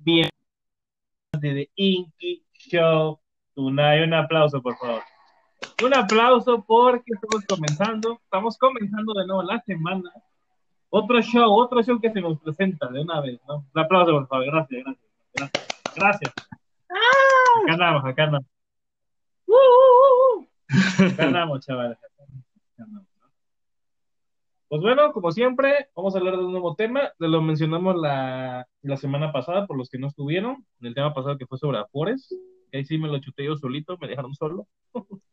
bien de The Inky Show Tonight. Un aplauso, por favor. Un aplauso porque estamos comenzando, estamos comenzando de nuevo la semana. Otro show, otro show que se nos presenta de una vez, ¿no? Un aplauso, por favor. Gracias, gracias. Gracias. gracias. Acá andamos, acá andamos. Uh, uh, uh, acá andamos, chavales. Acá andamos. Pues bueno, como siempre, vamos a hablar de un nuevo tema. Lo mencionamos la, la semana pasada por los que no estuvieron. El tema pasado que fue sobre Afores. Ahí sí me lo chuté yo solito, me dejaron solo.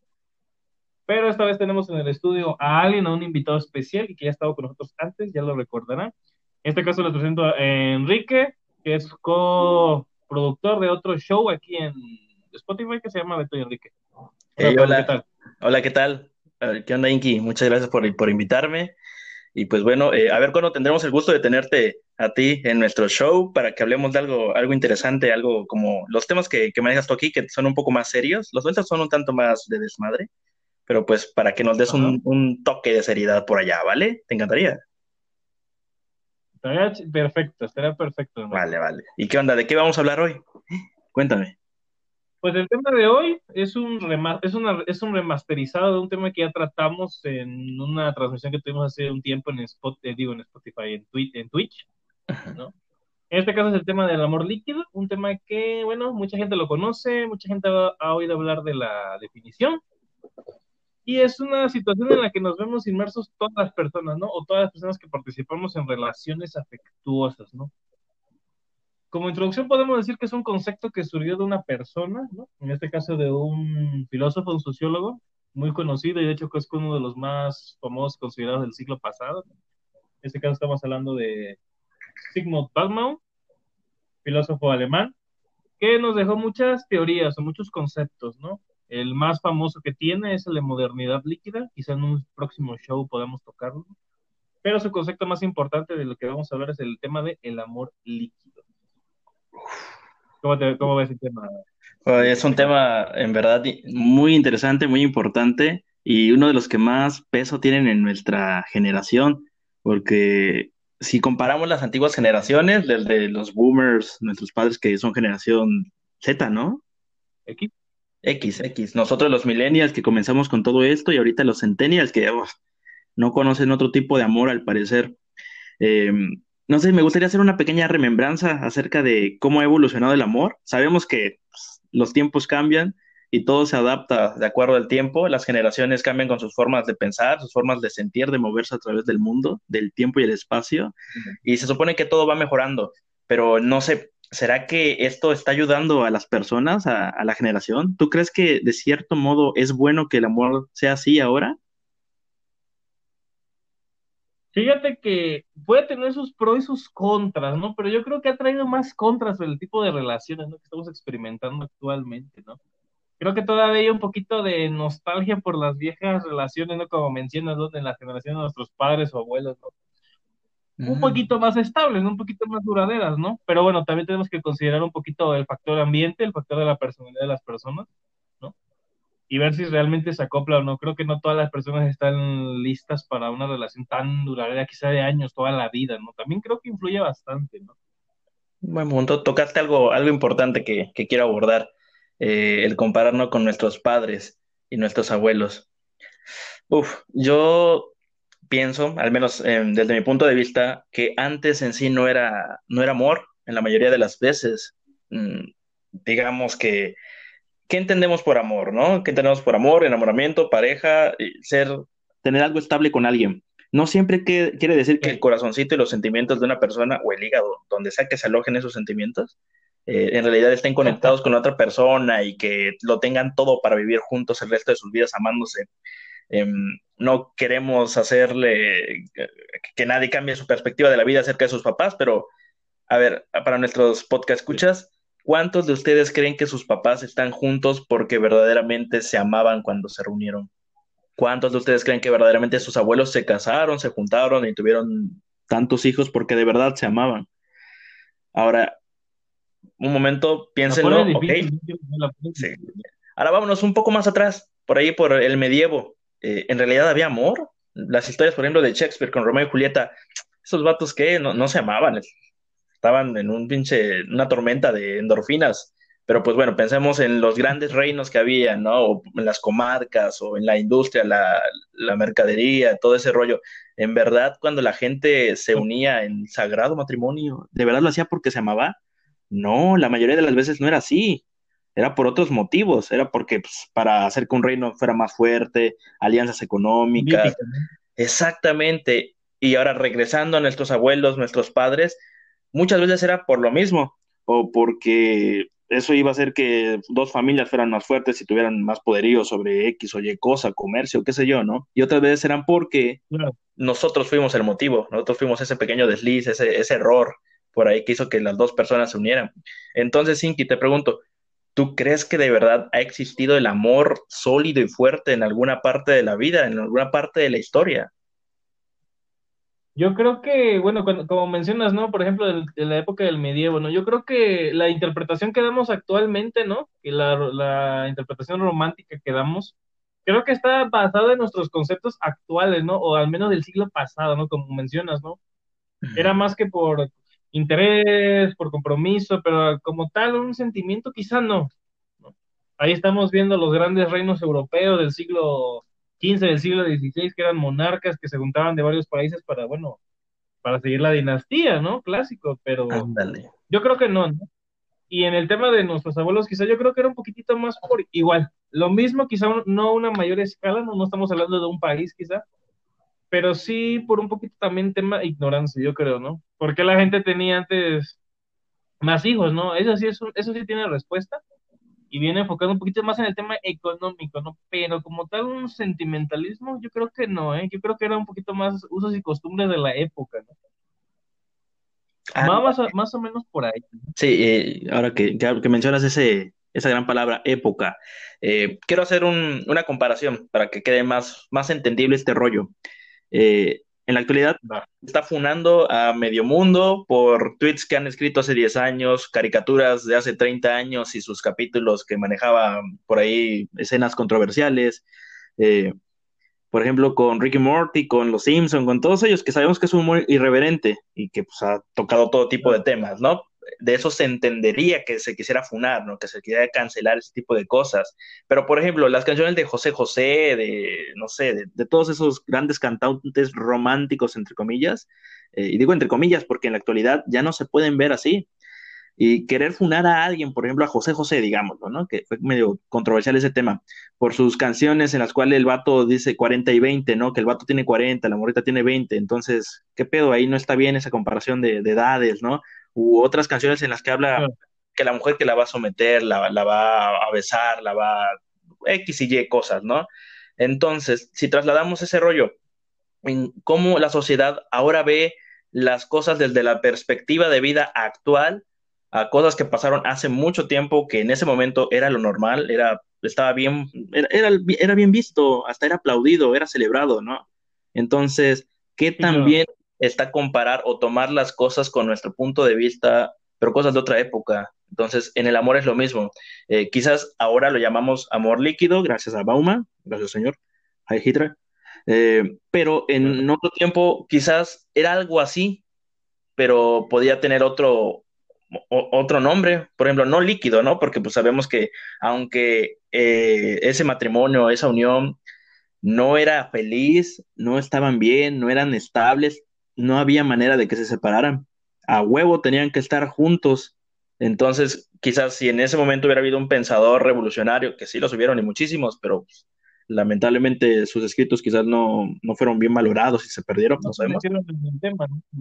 Pero esta vez tenemos en el estudio a alguien, a un invitado especial y que ya ha estado con nosotros antes, ya lo recordarán. En este caso les presento a Enrique, que es co-productor de otro show aquí en Spotify que se llama Beto y Enrique. Hola, hola, ¿qué tal? Hola, ¿qué tal? ¿Qué onda, Inky? Muchas gracias por, por invitarme. Y pues bueno, eh, a ver cuándo tendremos el gusto de tenerte a ti en nuestro show para que hablemos de algo, algo interesante, algo como los temas que, que manejas tú aquí, que son un poco más serios. Los nuestros son un tanto más de desmadre, pero pues para que nos des un, un, toque de seriedad por allá, ¿vale? ¿Te encantaría? Perfecto, estaría perfecto. Vale, vale. ¿Y qué onda? ¿De qué vamos a hablar hoy? Cuéntame. Pues el tema de hoy es un, es, una, es un remasterizado de un tema que ya tratamos en una transmisión que tuvimos hace un tiempo en, Spot, eh, digo, en Spotify, en, Twitch, en Twitch ¿no? En este caso es el tema del amor líquido, un tema que, bueno, mucha gente lo conoce, mucha gente ha, ha oído hablar de la definición, y es una situación en la que nos vemos inmersos todas las personas, ¿no? O todas las personas que participamos en relaciones afectuosas, ¿no? Como introducción podemos decir que es un concepto que surgió de una persona, ¿no? en este caso de un filósofo, un sociólogo muy conocido y de hecho que es uno de los más famosos considerados del siglo pasado. En este caso estamos hablando de Sigmund Baumann, filósofo alemán, que nos dejó muchas teorías o muchos conceptos, ¿no? El más famoso que tiene es el de modernidad líquida, quizá en un próximo show podamos tocarlo, pero su concepto más importante de lo que vamos a hablar es el tema de el amor líquido. ¿Cómo, te, cómo ves el tema? Es un tema en verdad muy interesante, muy importante y uno de los que más peso tienen en nuestra generación, porque si comparamos las antiguas generaciones, desde los boomers, nuestros padres que son generación Z, ¿no? X. X, X. Nosotros los millennials que comenzamos con todo esto y ahorita los centennials que oh, no conocen otro tipo de amor al parecer. Eh, no sé, me gustaría hacer una pequeña remembranza acerca de cómo ha evolucionado el amor. Sabemos que pues, los tiempos cambian y todo se adapta de acuerdo al tiempo. Las generaciones cambian con sus formas de pensar, sus formas de sentir, de moverse a través del mundo, del tiempo y el espacio. Y se supone que todo va mejorando, pero no sé, ¿será que esto está ayudando a las personas, a, a la generación? ¿Tú crees que de cierto modo es bueno que el amor sea así ahora? Fíjate que puede tener sus pros y sus contras, ¿no? Pero yo creo que ha traído más contras el tipo de relaciones ¿no? que estamos experimentando actualmente, ¿no? Creo que todavía hay un poquito de nostalgia por las viejas relaciones, ¿no? Como mencionas, ¿no? En la generación de nuestros padres o abuelos, ¿no? Un poquito más estables, ¿no? Un poquito más duraderas, ¿no? Pero bueno, también tenemos que considerar un poquito el factor ambiente, el factor de la personalidad de las personas y ver si realmente se acopla o no. Creo que no todas las personas están listas para una relación tan duradera, quizá de años, toda la vida, ¿no? También creo que influye bastante, ¿no? Buen punto. Tocaste algo, algo importante que, quiero abordar, eh, el compararnos con nuestros padres y nuestros abuelos. Uf, yo pienso, al menos eh, desde mi punto de vista, que antes en sí no era, no era amor, en la mayoría de las veces. Mm, digamos que ¿qué entendemos por amor, no? ¿Qué entendemos por amor, enamoramiento, pareja, ser, tener algo estable con alguien? No siempre quiere decir que el corazoncito y los sentimientos de una persona o el hígado, donde sea que se alojen esos sentimientos, eh, en realidad estén conectados con otra persona y que lo tengan todo para vivir juntos el resto de sus vidas amándose. Em, no queremos hacerle que nadie cambie su perspectiva de la vida acerca de sus papás, pero a ver, para nuestros podcast escuchas, ¿Cuántos de ustedes creen que sus papás están juntos porque verdaderamente se amaban cuando se reunieron? ¿Cuántos de ustedes creen que verdaderamente sus abuelos se casaron, se juntaron y tuvieron tantos hijos porque de verdad se amaban? Ahora, un momento, piénsenlo. Ahora vámonos un poco más atrás, por ahí por el medievo. Eh, ¿En realidad había amor? Las historias, por ejemplo, de Shakespeare con Romeo y Julieta, esos vatos que no, no se amaban, estaban en un pinche, una tormenta de endorfinas. Pero pues bueno, pensemos en los grandes reinos que había, ¿no? O en las comarcas, o en la industria, la, la mercadería, todo ese rollo. En verdad, cuando la gente se unía en sagrado matrimonio, ¿de verdad lo hacía porque se amaba? No, la mayoría de las veces no era así era por otros motivos, era porque pues, para hacer que un reino fuera más fuerte, alianzas económicas. Exactamente. Y ahora regresando a nuestros abuelos, nuestros padres, muchas veces era por lo mismo, o porque eso iba a hacer que dos familias fueran más fuertes y tuvieran más poderío sobre X o Y cosa, comercio, qué sé yo, ¿no? Y otras veces eran porque nosotros fuimos el motivo, nosotros fuimos ese pequeño desliz, ese, ese error por ahí que hizo que las dos personas se unieran. Entonces, Sinki, te pregunto, ¿Tú crees que de verdad ha existido el amor sólido y fuerte en alguna parte de la vida, en alguna parte de la historia? Yo creo que, bueno, como mencionas, ¿no? Por ejemplo, de, la época del medievo, ¿no? Yo creo que la interpretación que damos actualmente, ¿no? Que la, interpretación romántica que damos, creo que está basada en nuestros conceptos actuales, ¿no? O al menos del siglo pasado, ¿no? Como mencionas, ¿no? Era más que por interés, por compromiso, pero como tal un sentimiento quizá no. Ahí estamos viendo los grandes reinos europeos del siglo XV, del siglo XVI, que eran monarcas que se juntaban de varios países para, bueno, para seguir la dinastía, ¿no? Clásico, pero yo creo que no, ¿no? Y en el tema de nuestros abuelos, quizá yo creo que era un poquitito más por igual. Lo mismo, quizá no una mayor escala, no, no estamos hablando de un país, quizá, pero sí por un poquito también tema de ignorancia, yo creo, ¿no? Porque la gente tenía antes más hijos, ¿no? Eso sí, eso, eso sí tiene respuesta y viene enfocado un poquito más en el tema económico, ¿no? Pero como tal un sentimentalismo, yo creo que no, ¿eh? Yo creo que era un poquito más usos y costumbres de la época, ¿no? Ah, más, más, o menos por ahí. Sí, eh, ahora que, que, mencionas ese, esa gran palabra, época, eh, quiero hacer un, una comparación para que quede más, más entendible este rollo. Eh, en la actualidad está funando a medio mundo por tweets que han escrito hace 10 años, caricaturas de hace 30 años y sus capítulos que manejaba por ahí escenas controversiales. Eh, por ejemplo, con Ricky Morty, con Los Simpson, con todos ellos, que sabemos que es un humor irreverente y que pues, ha tocado todo tipo de temas, ¿no? De eso se entendería que se quisiera funar, ¿no? Que se quisiera cancelar ese tipo de cosas. Pero, por ejemplo, las canciones de José José, de, no sé, de, todos esos grandes cantantes románticos, entre comillas, eh, y digo entre comillas porque en la actualidad ya no se pueden ver así. Y querer funar a alguien, por ejemplo, a José José, digámoslo, ¿no? Que fue medio controversial ese tema, por sus canciones en las cuales el vato dice 40 y 20, ¿no? Que el vato tiene 40, la morrita tiene 20, entonces, ¿qué pedo? Ahí no está bien esa comparación de, de edades, ¿no? U otras canciones en las que habla que la mujer que la va a someter, la, la va a besar, la va a X y Y cosas, ¿no? Entonces, si trasladamos ese rollo en cómo la sociedad ahora ve las cosas desde la perspectiva de vida actual a cosas que pasaron hace mucho tiempo, que en ese momento era lo normal, era, estaba bien, era, era, bien visto, hasta era aplaudido, era celebrado, ¿no? Entonces, ¿qué también está comparar o tomar las cosas con nuestro punto de vista, pero cosas de otra época. Entonces, en el amor es lo mismo. Eh, quizás ahora lo llamamos amor líquido, gracias a Bauma, gracias señor, Hi Hitra. Eh, pero en otro tiempo quizás era algo así, pero podía tener otro, otro nombre, por ejemplo, no líquido, ¿no? Porque pues sabemos que aunque eh, ese matrimonio, esa unión no era feliz, no estaban bien, no eran estables, no había manera de que se separaran. A huevo tenían que estar juntos. Entonces, quizás si en ese momento hubiera habido un pensador revolucionario, que sí los hubieron y muchísimos, pero lamentablemente sus escritos quizás no, fueron bien valorados y se perdieron, no, sabemos.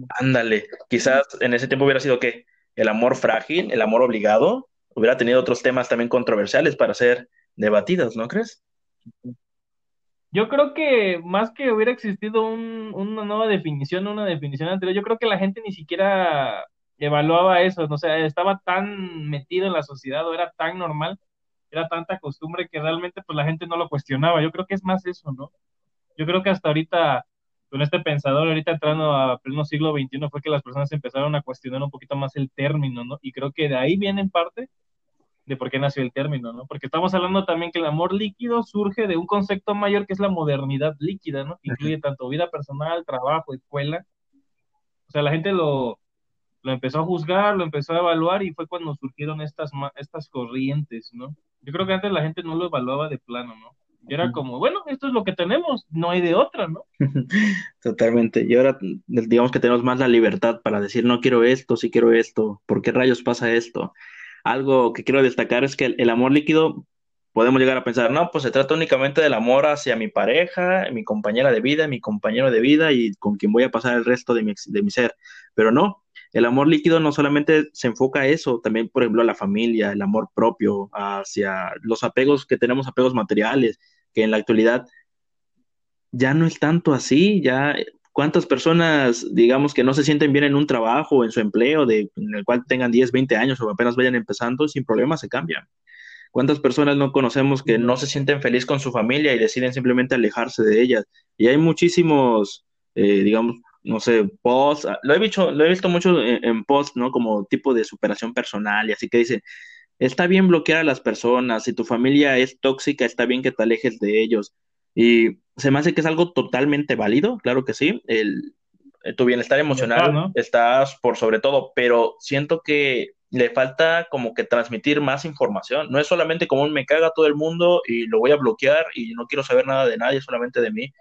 Ándale, quizás en ese tiempo hubiera sido que el amor frágil, el amor obligado, hubiera tenido otros temas también controversiales para ser debatidos, ¿no crees? Yo creo que más que hubiera existido una nueva definición, una definición anterior, yo creo que la gente ni siquiera evaluaba eso, no sé, estaba tan metido en la sociedad o era tan normal, era tanta costumbre que realmente pues la gente no lo cuestionaba. Yo creo que es más eso, ¿no? Yo creo que hasta ahorita, con este pensador, ahorita entrando a pleno siglo XXI, fue que las personas empezaron a cuestionar un poquito más el término, ¿no? Y creo que de ahí viene en parte de por qué nació el término, ¿no? Porque estamos hablando también que el amor líquido surge de un concepto mayor que es la modernidad líquida, ¿no? Que incluye tanto vida personal, trabajo, escuela. O sea, la gente lo, lo empezó a juzgar, lo empezó a evaluar y fue cuando surgieron estas, estas corrientes, ¿no? Yo creo que antes la gente no lo evaluaba de plano, ¿no? Y era como, bueno, esto es lo que tenemos, no hay de otra, ¿no? Totalmente. Y ahora, digamos que tenemos más la libertad para decir, no quiero esto, sí quiero esto, ¿por qué rayos pasa esto? Algo que quiero destacar es que el, amor líquido, podemos llegar a pensar, no, pues se trata únicamente del amor hacia mi pareja, mi compañera de vida, mi compañero de vida y con quien voy a pasar el resto de mi, de mi ser. Pero no, el amor líquido no solamente se enfoca a eso, también, por ejemplo, a la familia, el amor propio, hacia los apegos que tenemos, apegos materiales, que en la actualidad ya no es tanto así, ya cuántas personas, digamos, que no se sienten bien en un trabajo, en su empleo, de, en el cual tengan 10, 20 años o apenas vayan empezando, sin problema se cambian. ¿Cuántas personas no conocemos que no se sienten feliz con su familia y deciden simplemente alejarse de ellas? Y hay muchísimos, eh, digamos, no sé, posts, ah, lo he visto, lo he visto mucho en, en posts, ¿no? Como tipo de superación personal y así que dice, está bien bloquear a las personas, si tu familia es tóxica, está bien que te alejes de ellos. Y se me hace que es algo totalmente válido, claro que sí. El, eh, tu bienestar emocional estás por sobre todo, pero siento que le falta como que transmitir más información. No es solamente como un me caga todo el mundo y lo voy a bloquear y no quiero saber nada de nadie, solamente de mí,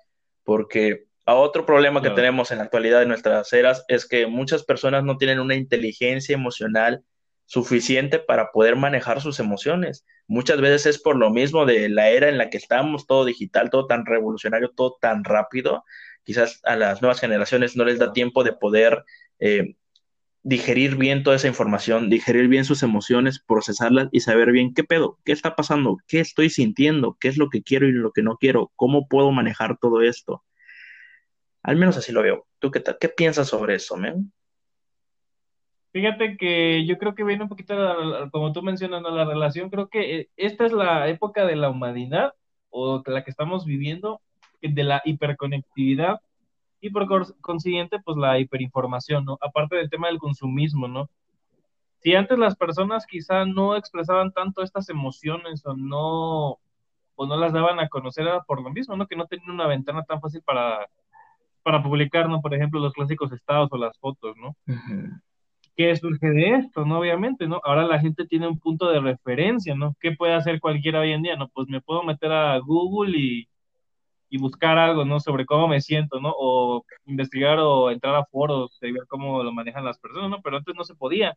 porque a otro problema que tenemos en la actualidad de nuestras eras es que muchas personas no tienen una inteligencia emocional suficiente para poder manejar sus emociones. Muchas veces es por lo mismo de la era en la que estamos, todo digital, todo tan revolucionario, todo tan rápido. Quizás a las nuevas generaciones no les da tiempo de poder eh, digerir bien toda esa información, digerir bien sus emociones, procesarlas y saber bien qué pedo, qué está pasando, qué estoy sintiendo, qué es lo que quiero y lo que no quiero, cómo puedo manejar todo esto. Al menos así lo veo. ¿Tú qué, qué piensas sobre eso, men? Fíjate que yo creo que viene un poquito, como tú mencionas, la relación, creo que eh, esta es la época de la humanidad o la que estamos viviendo, de la hiperconectividad y por consiguiente, pues la hiperinformación, ¿no? Aparte del tema del consumismo, ¿no? Si antes las personas quizá no expresaban tanto estas emociones o no, o no las daban a conocer, era por lo mismo, ¿no? Que no tenían una ventana tan fácil para, para publicar, ¿no? Por ejemplo, los clásicos estados o las fotos, ¿no? ¿Qué surge de esto, no? Obviamente, ¿no? Ahora la gente tiene un punto de referencia, ¿no? ¿Qué puede hacer cualquiera hoy en día? No, pues me puedo meter a Google y, y buscar algo, ¿no? Sobre cómo me siento, ¿no? O investigar o entrar a foros y ver cómo lo manejan las personas, ¿no? Pero antes no se podía.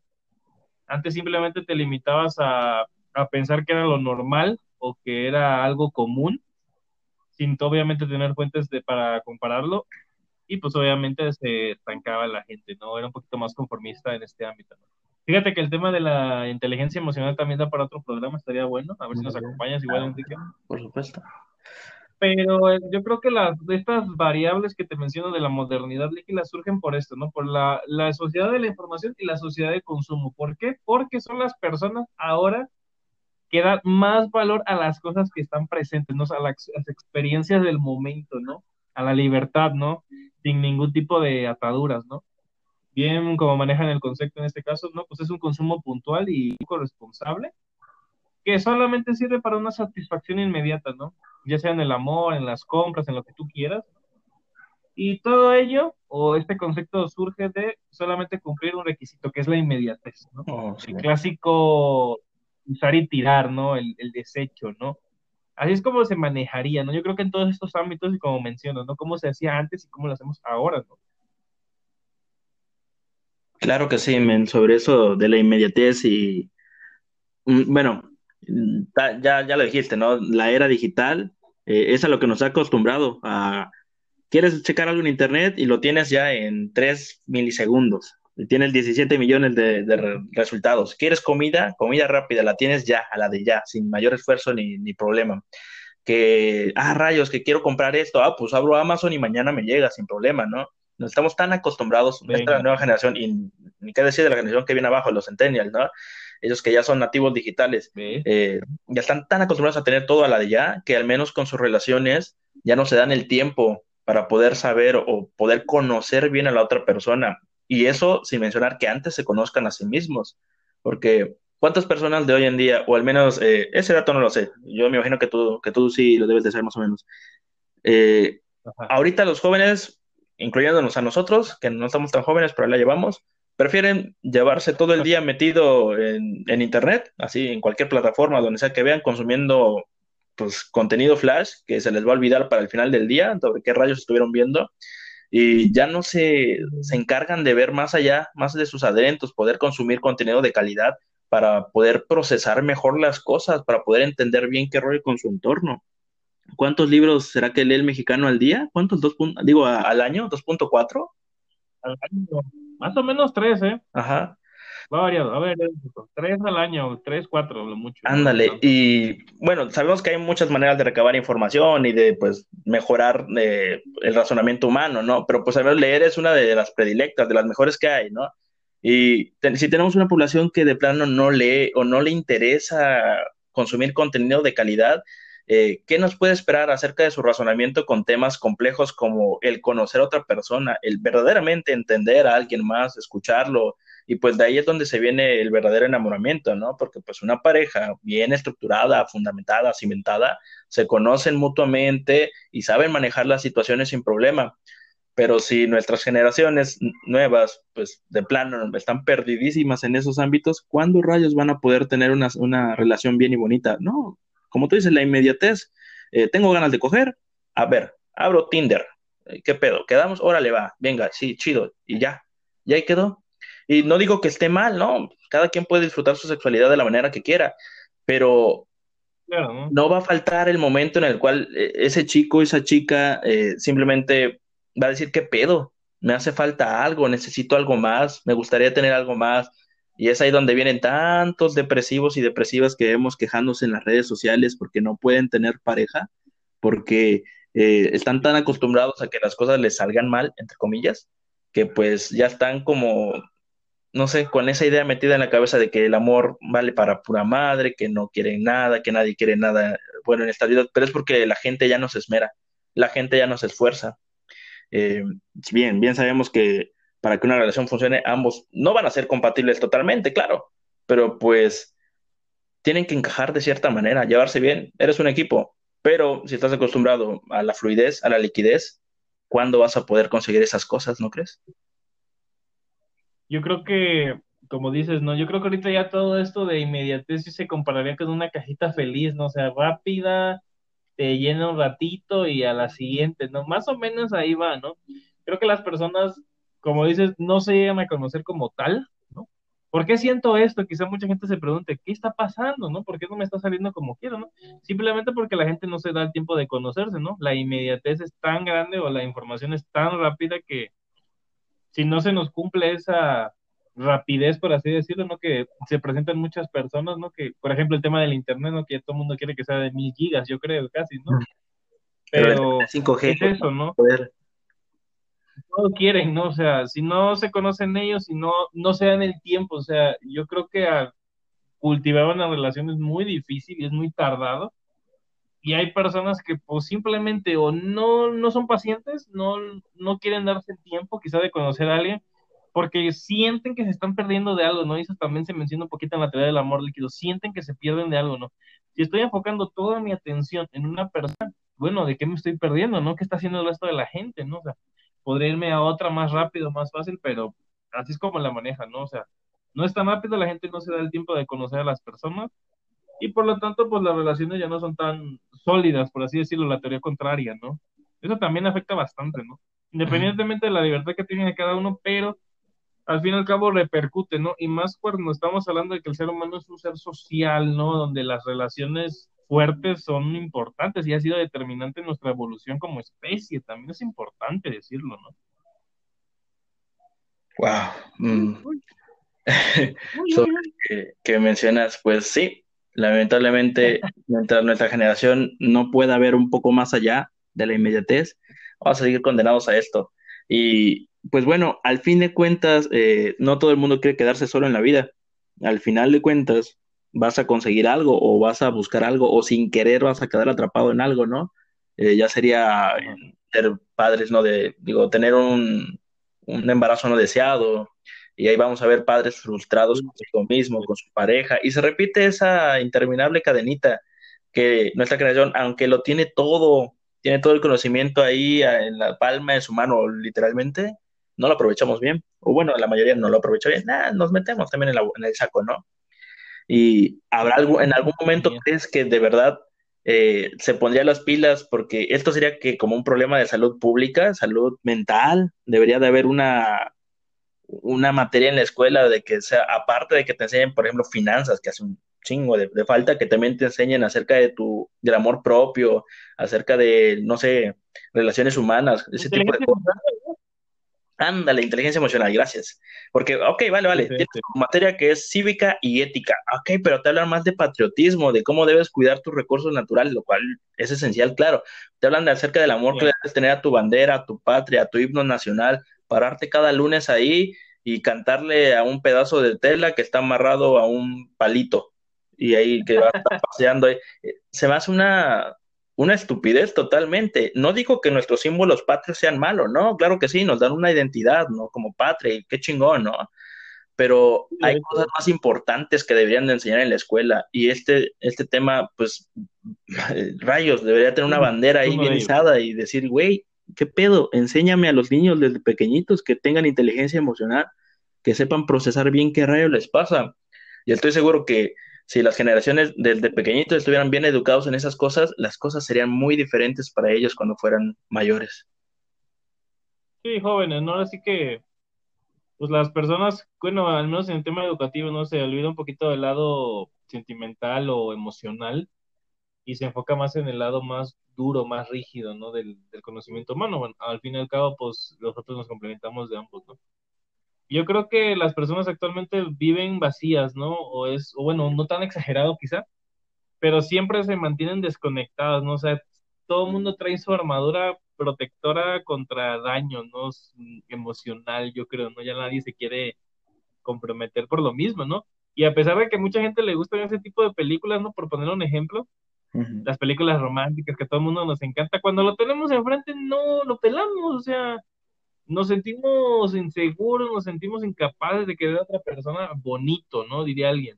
Antes simplemente te limitabas a, a pensar que era lo normal o que era algo común, sin obviamente tener fuentes de, para compararlo y pues obviamente se estancaba la gente, ¿no? Era un poquito más conformista en este ámbito. ¿no? Fíjate que el tema de la inteligencia emocional también da para otro programa, estaría bueno, a ver si nos acompañas igual, Enrique. Por supuesto. Pero eh, yo creo que las, estas variables que te menciono de la modernidad líquida surgen por esto, ¿no? Por la, la sociedad de la información y la sociedad de consumo. ¿Por qué? Porque son las personas ahora que dan más valor a las cosas que están presentes, ¿no? A las, las experiencias del momento, ¿no? A la libertad, ¿no? Sin ningún tipo de ataduras, ¿no? Bien como manejan el concepto en este caso, ¿no? Pues es un consumo puntual y corresponsable que solamente sirve para una satisfacción inmediata, ¿no? Ya sea en el amor, en las compras, en lo que tú quieras. Y todo ello, o este concepto surge de solamente cumplir un requisito, que es la inmediatez, ¿no? Oh, el clásico usar y tirar, ¿no? El, el desecho, ¿no? Así es como se manejaría, ¿no? Yo creo que en todos estos ámbitos, y como menciono, ¿no? Cómo se hacía antes y cómo lo hacemos ahora, ¿no? Claro que sí, men, sobre eso de la inmediatez y, mm, bueno, ya, ya lo dijiste, ¿no? La era digital eh, es a lo que nos ha acostumbrado quieres checar algo en internet y lo tienes ya en 3 milisegundos tienes 17 millones de, resultados. ¿Quieres comida? Comida rápida, la tienes ya, a la de ya, sin mayor esfuerzo ni, ni problema. Que, ah, rayos, que quiero comprar esto, ah, pues abro Amazon y mañana me llega sin problema, ¿no? No estamos tan acostumbrados, esta nueva generación, y ni qué decir de la generación que viene abajo, los centennials, ¿no? Ellos que ya son nativos digitales, eh, ya están tan acostumbrados a tener todo a la de ya, que al menos con sus relaciones ya no se dan el tiempo para poder saber o poder conocer bien a la otra persona. Y eso sin mencionar que antes se conozcan a sí mismos, porque ¿cuántas personas de hoy en día, o al menos eh, ese dato no lo sé, yo me imagino que tú, que tú sí lo debes de saber más o menos. Eh, ahorita los jóvenes, incluyéndonos a nosotros, que no estamos tan jóvenes, pero la llevamos, prefieren llevarse todo el día metido en, en, internet, así en cualquier plataforma donde sea que vean, consumiendo pues contenido flash que se les va a olvidar para el final del día sobre qué rayos estuvieron viendo y ya no se, se encargan de ver más allá, más de sus adentros, poder consumir contenido de calidad para poder procesar mejor las cosas, para poder entender bien qué rollo con su entorno. ¿Cuántos libros será que lee el mexicano al día? ¿Cuántos? Dos digo, al año, 2.4. Al año, más o menos tres, ¿eh? Ajá. Va variado, a ver, tres al año, tres, cuatro, lo mucho. Ándale, y bueno, sabemos que hay muchas maneras de recabar información y de, pues, mejorar eh, el razonamiento humano, ¿no? Pero, pues, a ver, leer es una de las predilectas, de las mejores que hay, ¿no? Y si tenemos una población que de plano no lee o no le interesa consumir contenido de calidad, eh, ¿qué nos puede esperar acerca de su razonamiento con temas complejos como el conocer a otra persona, el verdaderamente entender a alguien más, escucharlo? Y pues de ahí es donde se viene el verdadero enamoramiento, ¿no? Porque pues una pareja bien estructurada, fundamentada, cimentada, se conocen mutuamente y saben manejar las situaciones sin problema. Pero si nuestras generaciones nuevas, pues de plano, están perdidísimas en esos ámbitos, ¿cuándo rayos van a poder tener una, una relación bien y bonita? No, como tú dices, la inmediatez. Eh, tengo ganas de coger, a ver, abro Tinder, eh, ¿qué pedo? ¿Quedamos? Órale, va, venga, sí, chido, y ya, ya ahí quedó. Y no digo que esté mal, ¿no? Cada quien puede disfrutar su sexualidad de la manera que quiera, pero ¿no? va a faltar el momento en el cual eh, ese chico, esa chica, simplemente va a decir, ¿qué pedo? Me hace falta algo, necesito algo más, me gustaría tener algo más, y es ahí donde vienen tantos depresivos y depresivas que vemos quejándose en las redes sociales porque no pueden tener pareja, porque eh, están tan acostumbrados a que las cosas les salgan mal, entre comillas, que pues ya están como, no sé, con esa idea metida en la cabeza de que el amor vale para pura madre, que no quieren nada, que nadie quiere nada bueno en esta vida, pero es porque la gente ya no se esmera, la gente ya no se esfuerza. Eh, bien, bien sabemos que para que una relación funcione, ambos no van a ser compatibles totalmente, claro, pero pues tienen que encajar de cierta manera, llevarse bien, eres un equipo, pero si estás acostumbrado a la fluidez, a la liquidez, ¿cuándo vas a poder conseguir esas cosas, no crees? Yo creo que, como dices, no, yo creo que ahorita ya todo esto de inmediatez se compararía con una cajita feliz, ¿no? O sea, rápida, te llena un ratito y a la siguiente, ¿no? Más o menos ahí va, ¿no? Creo que las personas como dices, no se llegan a conocer como tal, ¿no? ¿Por qué siento esto? Quizá mucha gente se pregunte, ¿qué está pasando, no? ¿Por qué no me está saliendo como quiero, no? Simplemente porque la gente no se da el tiempo de conocerse, ¿no? La inmediatez es tan grande o la información es tan rápida que si no se nos cumple esa rapidez, por así decirlo, ¿no? Que se presentan muchas personas, ¿no? Que, por ejemplo, el tema del internet, ¿no? Que todo el mundo quiere que sea de mil gigas, yo creo, casi, ¿no? Pero, 5G, es eso, ¿no? no quieren, ¿no? O sea, si no se conocen ellos, si no, no se dan el tiempo, o sea, yo creo que a cultivar una relación es muy difícil y es muy tardado. Y hay personas que pues simplemente o no, no son pacientes, no, no quieren darse el tiempo quizá de conocer a alguien, porque sienten que se están perdiendo de algo, ¿no? Y eso también se menciona un poquito en la teoría del amor líquido, sienten que se pierden de algo, ¿no? Si estoy enfocando toda mi atención en una persona, bueno, ¿de qué me estoy perdiendo, no? ¿Qué está haciendo el resto de la gente, no? O sea, podría irme a otra más rápido, más fácil, pero así es como la maneja, ¿no? O sea, no es tan rápido, la gente no se da el tiempo de conocer a las personas y por lo tanto, pues las relaciones ya no son tan sólidas, por así decirlo, la teoría contraria, ¿no? Eso también afecta bastante, ¿no? Independientemente de la libertad que tiene cada uno, pero al fin y al cabo repercute, ¿no? Y más cuando estamos hablando de que el ser humano es un ser social, ¿no? Donde las relaciones fuertes son importantes y ha sido determinante en nuestra evolución como especie. También es importante decirlo, ¿no? Wow. Mm. que, mencionas, pues sí, lamentablemente, mientras nuestra generación no pueda ver un poco más allá de la inmediatez, vamos a seguir condenados a esto. Y pues bueno, al fin de cuentas, eh, no todo el mundo quiere quedarse solo en la vida. Al final de cuentas, vas a conseguir algo o vas a buscar algo o sin querer vas a quedar atrapado en algo, ¿no? Eh, ya sería ser padres, ¿no? De, digo, tener un, un, embarazo no deseado y ahí vamos a ver padres frustrados con mismo, con su pareja y se repite esa interminable cadenita que nuestra generación, aunque lo tiene todo, tiene todo el conocimiento ahí en la palma de su mano, literalmente, no lo aprovechamos bien, o bueno, la mayoría no lo aprovecha bien, nada, nos metemos también en, el saco, ¿no? Y habrá algo, en algún momento crees que de verdad eh, se pondría las pilas porque esto sería que como un problema de salud pública, salud mental, debería de haber una, una materia en la escuela de que sea, aparte de que te enseñen, por ejemplo, finanzas, que hace un chingo de, falta, que también te enseñen acerca de tu, del amor propio, acerca de, no sé, relaciones humanas, ese tipo de cosas. Ándale, inteligencia emocional, gracias. Porque, ok, vale, vale, tienes materia que es cívica y ética, ok, pero te hablan más de patriotismo, de cómo debes cuidar tus recursos naturales, lo cual es esencial, claro. Te hablan de acerca del amor que debes tener a tu bandera, a tu patria, a tu himno nacional, pararte cada lunes ahí y cantarle a un pedazo de tela que está amarrado a un palito y ahí que va a estar paseando. Ahí. Se me hace una, una estupidez totalmente. No digo que nuestros símbolos patrios sean malos, ¿no? Claro que sí, nos dan una identidad, ¿no? Como patria, y qué chingón, ¿no? Pero hay cosas más importantes que deberían de enseñar en la escuela y este, este tema, pues, rayos, debería tener una bandera ahí bien izada y decir, güey, ¿qué pedo? Enséñame a los niños desde pequeñitos que tengan inteligencia emocional, que sepan procesar bien qué rayos les pasa. Y estoy seguro que si las generaciones desde pequeñitos estuvieran bien educados en esas cosas, las cosas serían muy diferentes para ellos cuando fueran mayores. Sí, jóvenes, ¿no? Así que, pues las personas, bueno, al menos en el tema educativo, ¿no? Se olvida un poquito del lado sentimental o emocional y se enfoca más en el lado más duro, más rígido, ¿no? Del, del conocimiento humano. Bueno, al fin y al cabo, pues nosotros nos complementamos de ambos, ¿no? yo creo que las personas actualmente viven vacías, ¿no? O es, o bueno, no tan exagerado quizá, pero siempre se mantienen desconectadas, ¿no? O sea, todo el mundo trae su armadura protectora contra daño, ¿no? Emocional, yo creo, ¿no? Ya nadie se quiere comprometer por lo mismo, ¿no? Y a pesar de que mucha gente le gusta ese tipo de películas, ¿no? Por poner un ejemplo, las películas románticas que a todo el mundo nos encanta, cuando lo tenemos enfrente no lo pelamos, o sea, nos sentimos inseguros, nos sentimos incapaces de que vea otra persona bonito, ¿no? Diría alguien.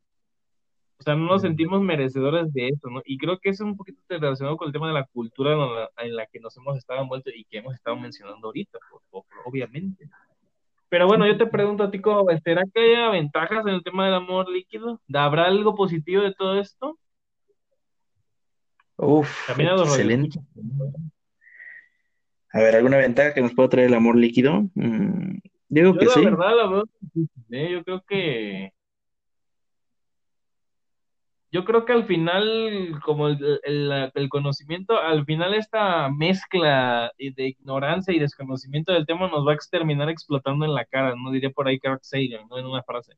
O sea, no nos sentimos merecedores de eso, ¿no? Y creo que eso es un poquito relacionado con el tema de la cultura en la, que nos hemos estado envueltos y que hemos estado mencionando ahorita, obviamente. Pero bueno, yo te pregunto a ti, ¿cómo ¿será que haya ventajas en el tema del amor líquido? ¿Habrá algo positivo de todo esto? Uf, excelente. A ver, ¿alguna ventaja que nos pueda traer el amor líquido? Mm, digo que la sí. verdad, la verdad, ¿eh? yo creo que yo creo que al final, como el, el, conocimiento, al final esta mezcla de ignorancia y desconocimiento del tema nos va a exterminar explotando en la cara, ¿no? Diría por ahí Carl Sagan, ¿no? En una frase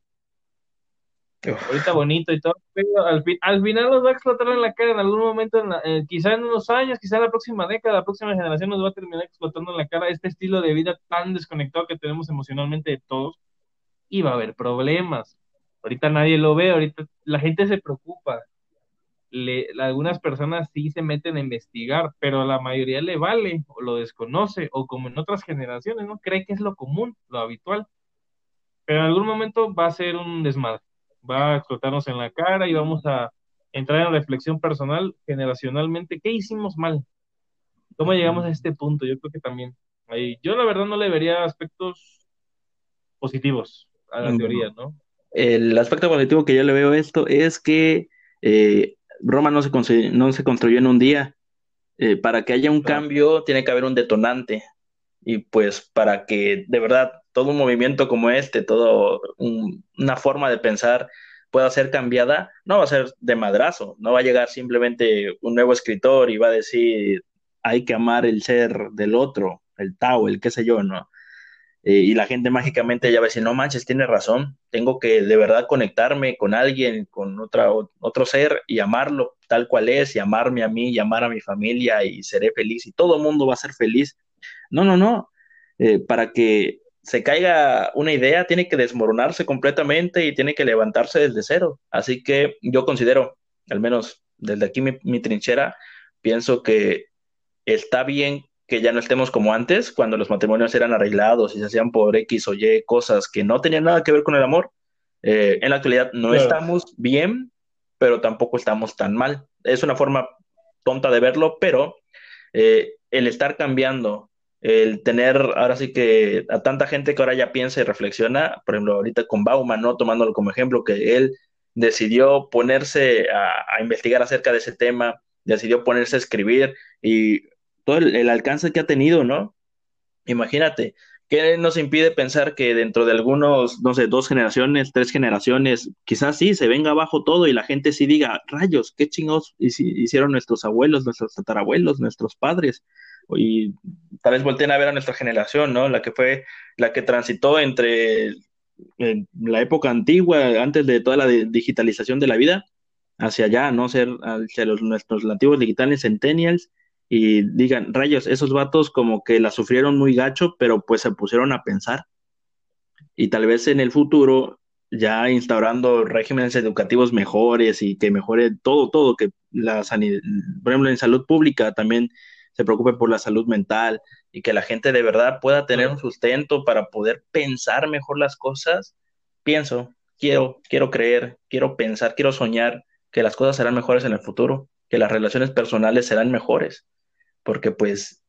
ahorita bonito y todo, pero al, al, final nos va a explotar en la cara en algún momento, en quizá en unos años, quizá en la próxima década, la próxima generación nos va a terminar explotando en la cara este estilo de vida tan desconectado que tenemos emocionalmente de todos y va a haber problemas. Ahorita nadie lo ve, ahorita la gente se preocupa. Le, algunas personas sí se meten a investigar, pero a la mayoría le vale o lo desconoce o como en otras generaciones, ¿no? Cree que es lo común, lo habitual. Pero en algún momento va a ser un desmadre va a explotarnos en la cara y vamos a entrar en reflexión personal generacionalmente. ¿Qué hicimos mal? ¿Cómo llegamos a este punto? Yo creo que también. Ahí, yo la verdad no le vería aspectos positivos a la teoría, ¿no? El aspecto positivo que yo le veo a esto es que eh, Roma no se, no se construyó en un día. Eh, para que haya un cambio tiene que haber un detonante. Y pues para que de verdad todo un movimiento como este, todo una forma de pensar pueda ser cambiada, no va a ser de madrazo, no va a llegar simplemente un nuevo escritor y va a decir hay que amar el ser del otro, el Tao, el qué sé yo, ¿no? Eh, y la gente mágicamente ya va a decir, no manches, tiene razón, tengo que de verdad conectarme con alguien, con otra, otro ser y amarlo tal cual es, y amarme a mí, y amar a mi familia y seré feliz y todo el mundo va a ser feliz. No, no, no. Eh, para que se caiga una idea, tiene que desmoronarse completamente y tiene que levantarse desde cero. Así que yo considero, al menos desde aquí mi, trinchera, pienso que está bien que ya no estemos como antes, cuando los matrimonios eran arreglados y se hacían por X o Y cosas que no tenían nada que ver con el amor. Eh, en la actualidad no estamos bien, pero tampoco estamos tan mal. Es una forma tonta de verlo, pero eh, el estar cambiando el tener ahora sí que a tanta gente que ahora ya piensa y reflexiona, por ejemplo, ahorita con Bauman, ¿no? Tomándolo como ejemplo, que él decidió ponerse a, investigar acerca de ese tema, decidió ponerse a escribir y todo el, alcance que ha tenido, ¿no? Imagínate, ¿qué nos impide pensar que dentro de algunos, no sé, dos generaciones, tres generaciones, quizás sí se venga abajo todo y la gente sí diga, rayos, qué chingados hicieron nuestros abuelos, nuestros tatarabuelos, nuestros padres? Y tal vez volteen a ver a nuestra generación, ¿no? La que fue, la que transitó entre la época antigua, antes de toda la digitalización de la vida, hacia allá, ¿no? Ser hacia los, nuestros nativos digitales centennials y digan, rayos, esos vatos como que la sufrieron muy gacho, pero pues se pusieron a pensar. Y tal vez en el futuro, ya instaurando regímenes educativos mejores y que mejore todo, todo, que la sanidad, por ejemplo, en salud pública también se preocupe por la salud mental y que la gente de verdad pueda tener un sustento para poder pensar mejor las cosas, pienso, quiero, quiero creer, quiero pensar, quiero soñar que las cosas serán mejores en el futuro, que las relaciones personales serán mejores, porque pues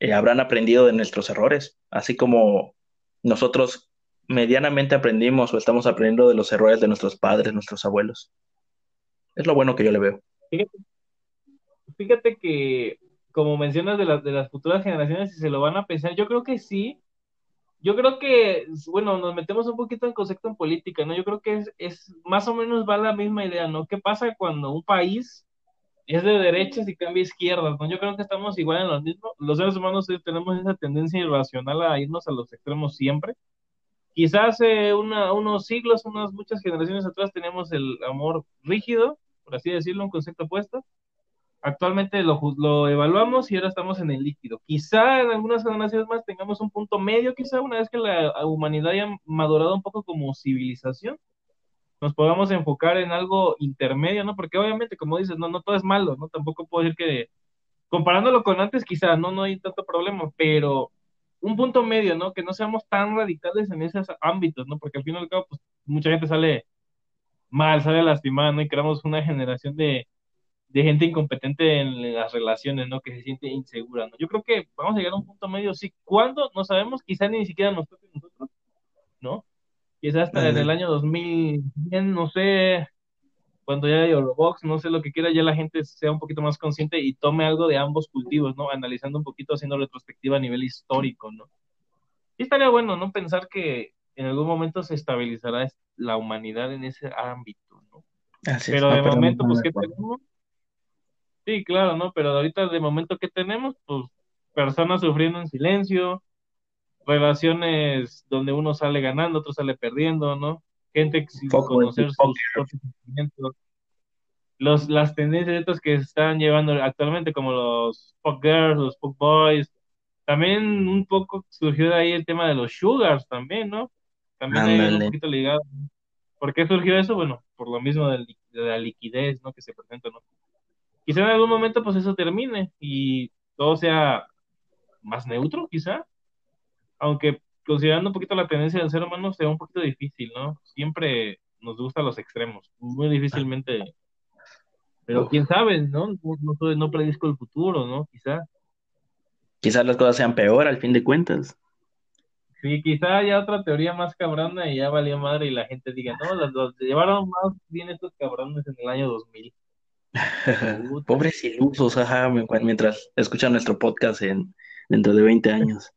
eh, habrán aprendido de nuestros errores, así como nosotros medianamente aprendimos o estamos aprendiendo de los errores de nuestros padres, nuestros abuelos. Es lo bueno que yo le veo. fíjate que como mencionas de, de las futuras generaciones, si se lo van a pensar, yo creo que sí. Yo creo que, bueno, nos metemos un poquito en concepto en política, ¿no? Yo creo que es, es más o menos va la misma idea, ¿no? ¿Qué pasa cuando un país es de derechas y cambia izquierdas, ¿no? Yo creo que estamos igual en los mismos. Los seres humanos tenemos esa tendencia irracional a irnos a los extremos siempre. Quizás hace unos siglos, unas muchas generaciones atrás, teníamos el amor rígido, por así decirlo, un concepto opuesto actualmente lo, lo, evaluamos y ahora estamos en el líquido. Quizá en algunas generaciones más tengamos un punto medio, quizá una vez que la humanidad haya madurado un poco como civilización, nos podamos enfocar en algo intermedio, ¿no? Porque obviamente, como dices, no, no todo es malo, ¿no? Tampoco puedo decir que, comparándolo con antes, quizá no, no hay tanto problema, pero un punto medio, ¿no? Que no seamos tan radicales en esos ámbitos, ¿no? Porque al fin y al cabo, pues mucha gente sale mal, sale lastimada, ¿no? Y creamos una generación de, de gente incompetente en las relaciones, ¿no? Que se siente insegura, ¿no? Yo creo que vamos a llegar a un punto medio, sí. ¿Cuándo? No sabemos, quizá ni siquiera nos toque a nosotros, ¿no? Quizá hasta en el año 2000, no sé, cuando ya hay Eurobox, no sé lo que quiera, ya la gente sea un poquito más consciente y tome algo de ambos cultivos, ¿no? Analizando un poquito, haciendo retrospectiva a nivel histórico, ¿no? Y estaría bueno, ¿no? Pensar que en algún momento se estabilizará la humanidad en ese ámbito, ¿no? Pero de momento, pues, ¿qué tenemos? Sí, claro, ¿no? Pero ahorita de momento que tenemos, pues personas sufriendo en silencio, relaciones donde uno sale ganando, otro sale perdiendo, ¿no? Gente sin conocer sus propios sentimientos. Los, las tendencias estas que se están llevando actualmente, como los fuck girls, los fuck boys, también un poco surgió de ahí el tema de los sugars también, ¿no? También hay un poquito ligado. ¿Por qué surgió eso? Bueno, por lo mismo de la liquidez, ¿no? Que se presenta, ¿no? Quizá en algún momento pues eso termine y todo sea más neutro, quizá, aunque considerando un poquito la tendencia del ser humano sea un poquito difícil, ¿no? Siempre nos gustan los extremos, muy difícilmente, pero quién sabe, ¿no? No, no, predisco el futuro, ¿no? Quizá. Quizás las cosas sean peor al fin de cuentas. Sí, quizá haya otra teoría más cabrona y ya valía madre y la gente diga, no, los, llevaron más bien estos cabrones en el año 2000. Pobres ilusos, ajá, mientras escuchan nuestro podcast en, dentro de 20 años.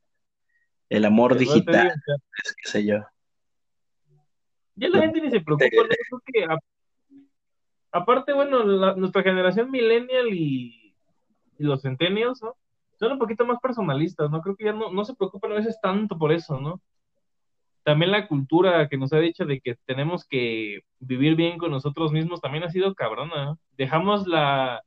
El amor digital, es qué sé yo. Ya la gente ni se preocupa, aparte, bueno, nuestra generación millennial y, los centennials, ¿no? Son un poquito más personalistas, ¿no? Creo que ya no, no se preocupan a veces tanto por eso, ¿no? también la cultura que nos ha dicho de que tenemos que vivir bien con nosotros mismos también ha sido cabrona. Dejamos la,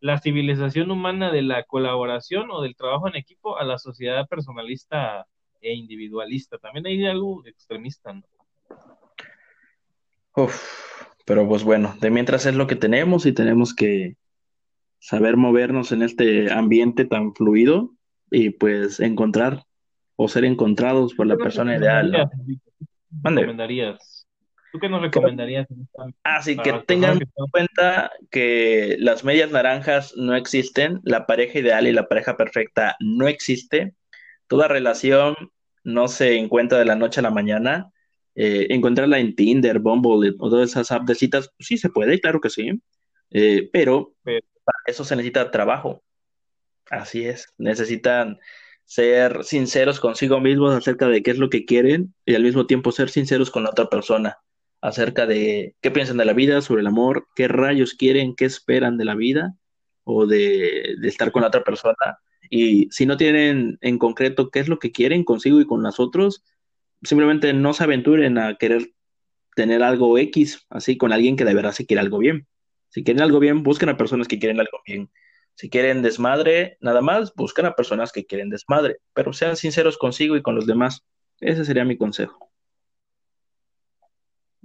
la civilización humana de la colaboración o del trabajo en equipo a la sociedad personalista e individualista. También hay algo extremista, ¿no? Uf, pero pues bueno, de mientras es lo que tenemos y tenemos que saber movernos en este ambiente tan fluido y pues encontrar o ser encontrados por la persona ideal. ¿no? recomendarías? ¿Tú qué nos recomendarías? Así ah, que tengan en cuenta que las medias naranjas no existen, la pareja ideal y la pareja perfecta no existe. toda relación no se encuentra de la noche a la mañana. Eh, encontrarla en Tinder, Bumble o todas esas apps de citas, sí se puede, claro que sí, eh, pero para eso se necesita trabajo. Así es, necesitan ser sinceros consigo mismos acerca de qué es lo que quieren y al mismo tiempo ser sinceros con la otra persona acerca de qué piensan de la vida, sobre el amor, qué rayos quieren, qué esperan de la vida o de, estar con la otra persona. Y si no tienen en concreto qué es lo que quieren consigo y con los otros, simplemente no se aventuren a querer tener algo X, así con alguien que de verdad se quiere algo bien. Si quieren algo bien, busquen a personas que quieren algo bien. Si quieren desmadre, nada más, busquen a personas que quieren desmadre, pero sean sinceros consigo y con los demás. Ese sería mi consejo.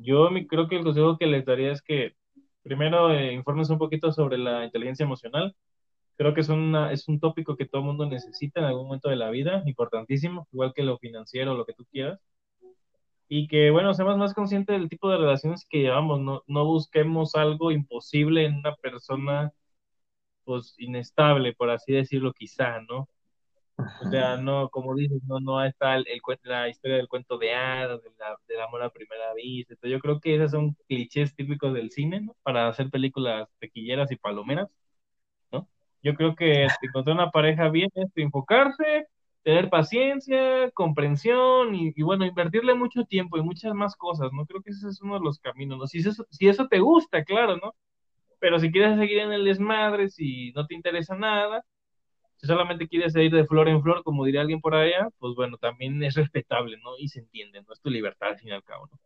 Yo creo que el consejo que les daría es que primero eh, informes un poquito sobre la inteligencia emocional. Creo que es, una, es un tópico que todo el mundo necesita en algún momento de la vida, importantísimo, igual que lo financiero, lo que tú quieras. Y que, bueno, seamos más conscientes del tipo de relaciones que llevamos, no, no busquemos algo imposible en una persona, pues, inestable, por así decirlo, quizá, ¿no? O sea, no, como dices, no, no está el, la historia del cuento de hadas, del amor a primera vista. yo creo que esos son clichés típicos del cine, ¿no? Para hacer películas tequilleras y palomeras, ¿no? Yo creo que encontrar una pareja bien es enfocarse, tener paciencia, comprensión y, bueno, invertirle mucho tiempo y muchas más cosas, ¿no? Creo que ese es uno de los caminos, ¿no? Si eso, si eso te gusta, claro, ¿no? Pero si quieres seguir en el desmadre, si no te interesa nada, si solamente quieres ir de flor en flor, como diría alguien por allá, pues bueno, también es respetable, ¿no? Y se entiende, ¿no? Es tu libertad al fin y al cabo, ¿no?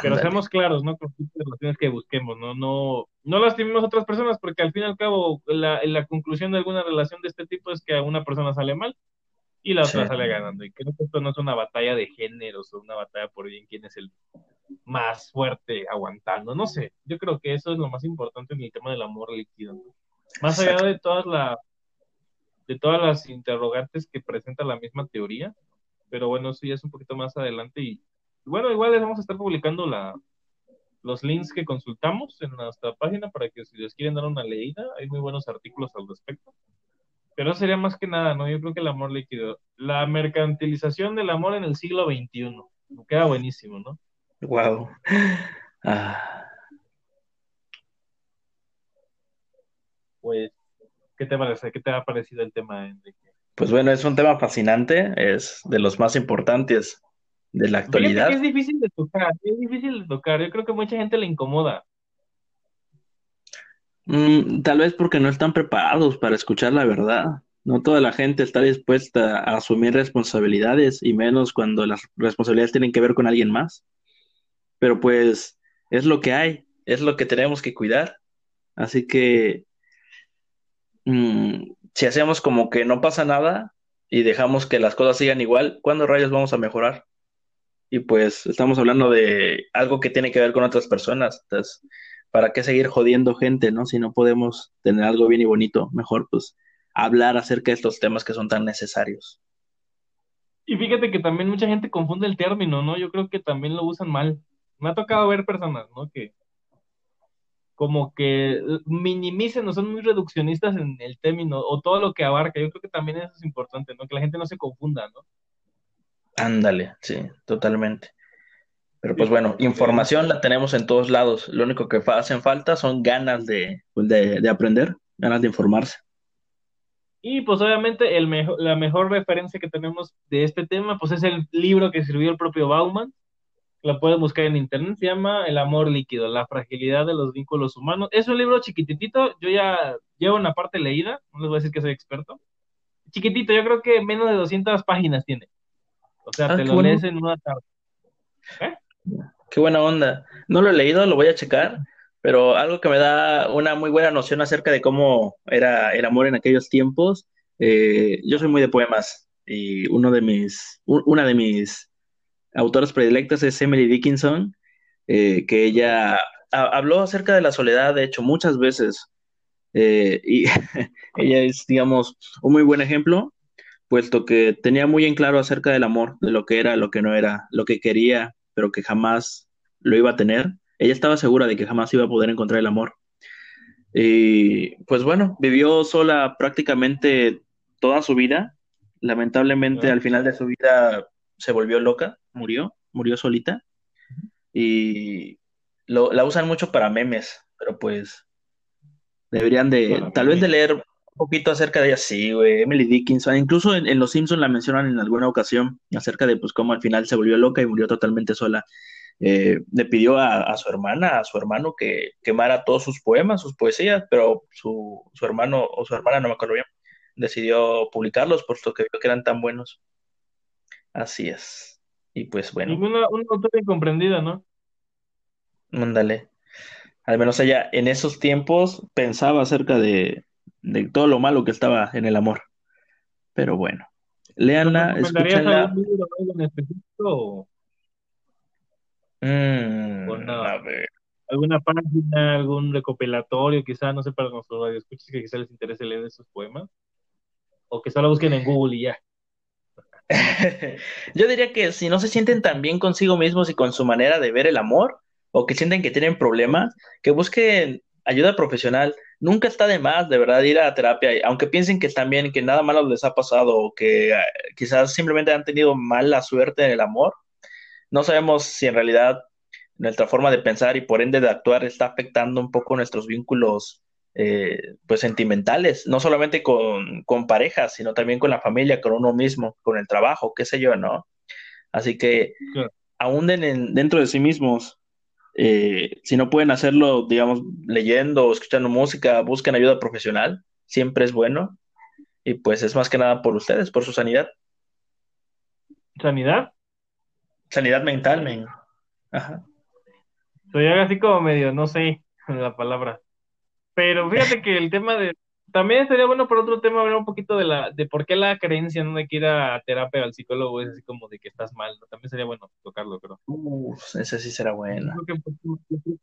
Pero seamos claros, ¿no? Con las relaciones que busquemos, ¿no? No, no lastimemos a otras personas, porque al fin y al cabo, la, la conclusión de alguna relación de este tipo es que a una persona sale mal y la otra sale ganando. Y creo que esto no es una batalla de géneros o una batalla por bien quién es el más fuerte aguantando. No sé, yo creo que eso es lo más importante en el tema del amor líquido. ¿no? Más allá de todas las de todas las interrogantes que presenta la misma teoría, pero bueno, eso ya es un poquito más adelante y, bueno, igual les vamos a estar publicando la, los links que consultamos en nuestra página para que si les quieren dar una leída, hay muy buenos artículos al respecto. Pero sería más que nada, ¿no? Yo creo que el amor líquido, la mercantilización del amor en el siglo XXI, queda buenísimo, ¿no? Wow. Ah. Pues ¿Qué te parece? ¿Qué te ha parecido el tema, Enrique? Pues bueno, es un tema fascinante, es de los más importantes de la actualidad. es difícil de tocar, es difícil de tocar. Yo creo que mucha gente le incomoda. Mm, tal vez porque no están preparados para escuchar la verdad. No toda la gente está dispuesta a asumir responsabilidades y menos cuando las responsabilidades tienen que ver con alguien más. Pero pues es lo que hay, es lo que tenemos que cuidar. Así que Mm, si hacemos como que no pasa nada y dejamos que las cosas sigan igual, ¿cuándo rayos vamos a mejorar? Y pues estamos hablando de algo que tiene que ver con otras personas. Entonces, ¿para qué seguir jodiendo gente, no? Si no podemos tener algo bien y bonito, mejor pues hablar acerca de estos temas que son tan necesarios. Y fíjate que también mucha gente confunde el término, ¿no? Yo creo que también lo usan mal. Me ha tocado ver personas, ¿no? Que como que eh, minimicen o son muy reduccionistas en el término o todo lo que abarca. Yo creo que también eso es importante, ¿no? Que la gente no se confunda, ¿no? Ándale, sí, totalmente. Pero pues bueno, información la tenemos en todos lados. Lo único que hacen falta son ganas pues, de, de, aprender, ganas de informarse. Y pues obviamente el la mejor referencia que tenemos de este tema, pues es el libro que escribió el propio Bauman, la pueden buscar en internet, se llama El amor líquido, la fragilidad de los vínculos humanos. Es un libro chiquititito, yo ya llevo una parte leída, no les voy a decir que soy experto. Chiquitito, yo creo que menos de 200 páginas tiene. O sea, ah, te lo lees en una tarde. ¿Eh? Qué buena onda. No lo he leído, lo voy a checar, pero algo que me da una muy buena noción acerca de cómo era el amor en aquellos tiempos. Eh, yo soy muy de poemas y uno de mis, una de mis autores predilectas es Emily Dickinson, eh, que ella habló acerca de la soledad, de hecho, muchas veces. Eh, y ella es, digamos, un muy buen ejemplo, puesto que tenía muy en claro acerca del amor, de lo que era, lo que no era, lo que quería, pero que jamás lo iba a tener. Ella estaba segura de que jamás iba a poder encontrar el amor. Y pues bueno, vivió sola prácticamente toda su vida Lamentablemente al final de su vida se volvió loca, murió, murió solita. Y la usan mucho para memes, pero pues deberían de, tal vez de leer un poquito acerca de ella, sí, güey, Emily Dickinson, incluso en, Los Simpsons la mencionan en alguna ocasión acerca de pues cómo al final se volvió loca y murió totalmente sola. Eh, le pidió a, su hermana, a su hermano que quemara todos sus poemas, sus poesías, pero su, su hermano o su hermana, no me acuerdo bien, decidió publicarlos puesto que vio que eran tan buenos. Así es. Y pues bueno. Una, una autora incomprendida, ¿no? Mándale. Al menos ella en esos tiempos pensaba acerca de, de todo lo malo que estaba en el amor. Pero bueno. Leanla, escúchenla. algún libro en específico? Mm, ¿Alguna página, algún recopilatorio, quizá, no sé, para nuestros radioescuchas que quizá les interese leer esos poemas? O que solo busquen en Google y ya. Yo diría que si no se sienten tan bien consigo mismos y con su manera de ver el amor, o que sienten que tienen problemas, que busquen ayuda profesional. Nunca está de más, de verdad, ir a terapia, aunque piensen que están bien, que nada malo les ha pasado, o que eh, quizás simplemente han tenido mala suerte en el amor. No sabemos si en realidad nuestra forma de pensar y por ende de actuar está afectando un poco nuestros vínculos eh, pues sentimentales, no solamente con, con, parejas, sino también con la familia, con uno mismo, con el trabajo, qué sé yo, ¿no? Así que aún dentro de sí mismos, eh, si no pueden hacerlo, digamos, leyendo o escuchando música, busquen ayuda profesional, siempre es bueno. Y pues es más que nada por ustedes, por su sanidad. ¿Sanidad? Sanidad mental, men. Ajá. Soy así como medio, no sé la palabra. Pero fíjate que el tema de. También sería bueno por otro tema hablar un poquito de la de por qué la creencia no de que ir a terapia al psicólogo es así como de que estás mal. También sería bueno tocarlo, creo. Uf, ese sí será bueno. Creo que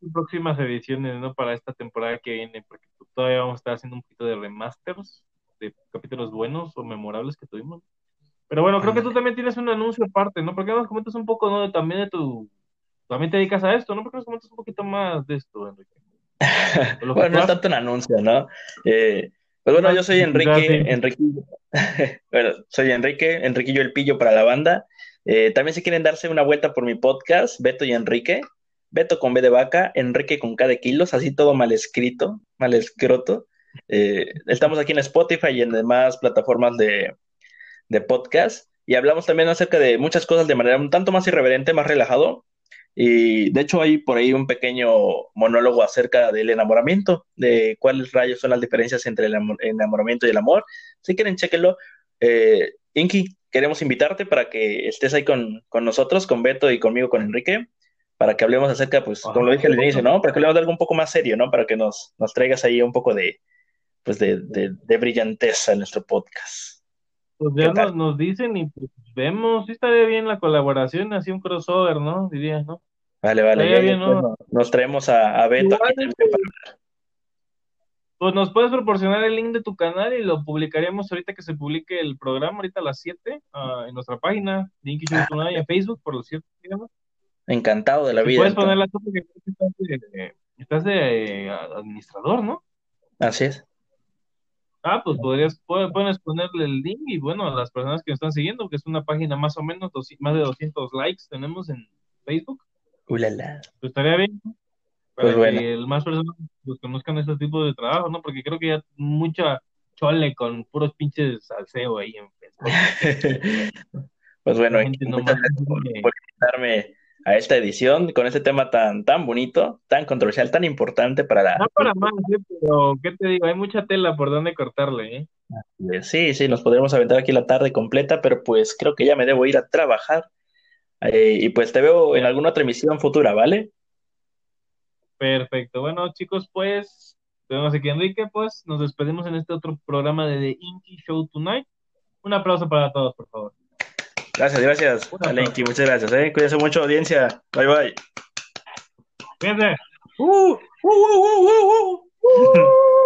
en próximas ediciones, ¿no? Para esta temporada que viene, porque todavía vamos a estar haciendo un poquito de remasters de capítulos buenos o memorables que tuvimos. Pero bueno, creo que tú también tienes un anuncio aparte, ¿no? Porque nos comentas un poco, ¿no? También de tu... También te dedicas a esto, ¿no? Porque nos comentas un poquito más de esto, Enrique. bueno, no es tanto un anuncio, ¿no? Eh, pues bueno, yo soy Enrique, Enrique, bueno, soy Enrique, Enriquillo el Pillo para la banda. Eh, también si quieren darse una vuelta por mi podcast, Beto y Enrique, Beto con B de vaca, Enrique con K de kilos, así todo mal escrito, mal escroto. Eh, estamos aquí en Spotify y en demás plataformas de, de podcast y hablamos también acerca de muchas cosas de manera un tanto más irreverente, más relajado, y de hecho hay por ahí un pequeño monólogo acerca del enamoramiento, de cuáles rayos son las diferencias entre el enamoramiento y el amor. Si quieren, chequenlo. Eh, Inky, queremos invitarte para que estés ahí con, nosotros, con Beto y conmigo, con Enrique, para que hablemos acerca, pues, como lo dije al inicio, ¿no? Para que hablemos de algo un poco más serio, ¿no? Para que nos, nos traigas ahí un poco de, pues, de, de, brillanteza en nuestro podcast. Pues ya nos, nos, dicen y pues vemos, sí estaría bien la colaboración, así un crossover, ¿no? Diría, ¿no? Vale, vale. Nos traemos a, a Beto. pues nos puedes proporcionar el link de tu canal y lo publicaríamos ahorita que se publique el programa, ahorita a las 7, ah, en nuestra página, Link y en Facebook, por los 7, Encantado de la vida. Puedes poner la que estás de, eh, administrador, ¿no? Así es. Ah, pues podrías, puedes ponerle el link y bueno, a las personas que nos están siguiendo, que es una página más o menos, más de 200 likes tenemos en Facebook. Ulala. Pues estaría bien. Para pues que más personas pues, conozcan este tipo de trabajo, ¿no? Porque creo que ya mucha chole con puros pinches salseo ahí en Pues bueno, muchas gracias por, invitarme a esta edición con este tema tan, tan bonito, tan controversial, tan importante para la... No para más, ¿eh? pero ¿qué te digo? Hay mucha tela por donde cortarle, ¿eh? Sí, sí, nos podremos aventar aquí la tarde completa, pero pues creo que ya me debo ir a trabajar. Eh, y pues te veo en alguna otra emisión futura, ¿vale? Perfecto. Bueno, chicos, pues, tenemos aquí a Enrique, pues, nos despedimos en este otro programa de The Inky Show Tonight. Un aplauso para todos, por favor. Gracias, gracias. Inky, muchas gracias. ¿eh? Cuídense mucho, audiencia. Bye, bye. Cuídense. Uh, uh, uh,